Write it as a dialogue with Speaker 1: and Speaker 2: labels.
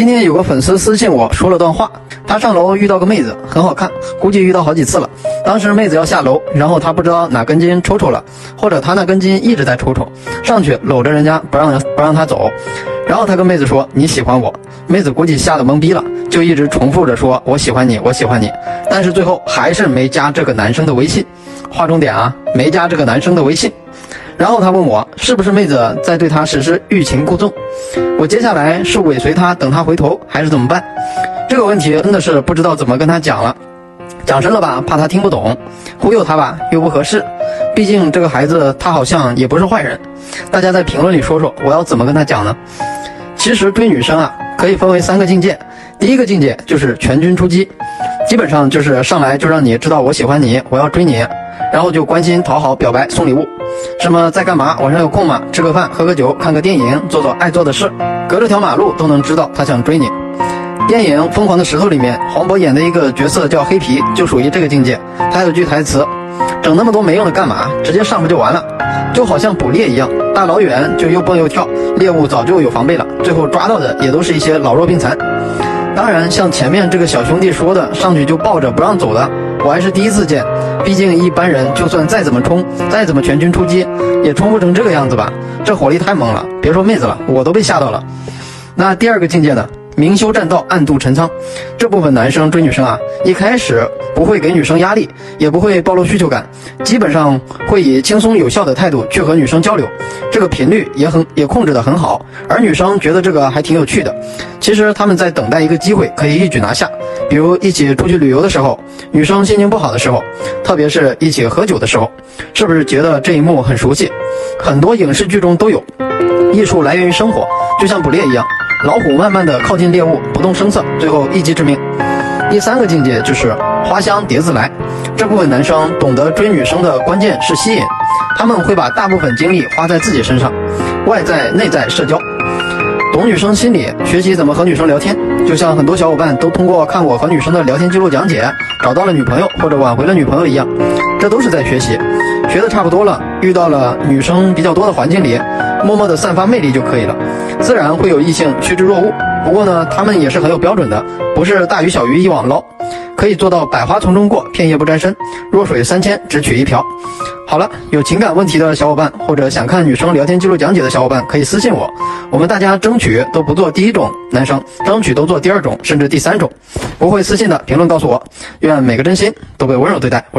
Speaker 1: 今天有个粉丝私信我说了段话，他上楼遇到个妹子，很好看，估计遇到好几次了。当时妹子要下楼，然后他不知道哪根筋抽抽了，或者他那根筋一直在抽抽，上去搂着人家不让不让他走。然后他跟妹子说你喜欢我，妹子估计吓得懵逼了，就一直重复着说我喜欢你，我喜欢你。但是最后还是没加这个男生的微信。划重点啊，没加这个男生的微信。然后他问我是不是妹子在对他实施欲擒故纵，我接下来是尾随他等他回头还是怎么办？这个问题真的是不知道怎么跟他讲了，讲深了吧怕他听不懂，忽悠他吧又不合适，毕竟这个孩子他好像也不是坏人。大家在评论里说说我要怎么跟他讲呢？其实追女生啊可以分为三个境界，第一个境界就是全军出击，基本上就是上来就让你知道我喜欢你，我要追你。然后就关心讨好表白送礼物，什么在干嘛？晚上有空吗？吃个饭，喝个酒，看个电影，做做爱做的事，隔着条马路都能知道他想追你。电影《疯狂的石头》里面，黄渤演的一个角色叫黑皮，就属于这个境界。他有句台词：“整那么多没用的干嘛？直接上不就完了？就好像捕猎一样，大老远就又蹦又跳，猎物早就有防备了，最后抓到的也都是一些老弱病残。当然，像前面这个小兄弟说的，上去就抱着不让走的。”我还是第一次见，毕竟一般人就算再怎么冲，再怎么全军出击，也冲不成这个样子吧？这火力太猛了，别说妹子了，我都被吓到了。那第二个境界呢？明修栈道，暗度陈仓。这部分男生追女生啊，一开始不会给女生压力，也不会暴露需求感，基本上会以轻松有效的态度去和女生交流，这个频率也很也控制的很好，而女生觉得这个还挺有趣的。其实他们在等待一个机会，可以一举拿下。比如一起出去旅游的时候，女生心情不好的时候，特别是一起喝酒的时候，是不是觉得这一幕很熟悉？很多影视剧中都有。艺术来源于生活，就像捕猎一样，老虎慢慢的靠近猎物，不动声色，最后一击致命。第三个境界就是花香蝶自来。这部分男生懂得追女生的关键是吸引，他们会把大部分精力花在自己身上，外在内在社交。懂女生心理，学习怎么和女生聊天，就像很多小伙伴都通过看我和女生的聊天记录讲解，找到了女朋友或者挽回了女朋友一样，这都是在学习。学的差不多了，遇到了女生比较多的环境里，默默的散发魅力就可以了，自然会有异性趋之若鹜。不过呢，他们也是很有标准的，不是大鱼小鱼一网捞，可以做到百花丛中过，片叶不沾身，弱水三千只取一瓢。好了，有情感问题的小伙伴，或者想看女生聊天记录讲解的小伙伴，可以私信我。我们大家争取都不做第一种男生，争取都做第二种，甚至第三种。不会私信的评论告诉我。愿每个真心都被温柔对待。我是。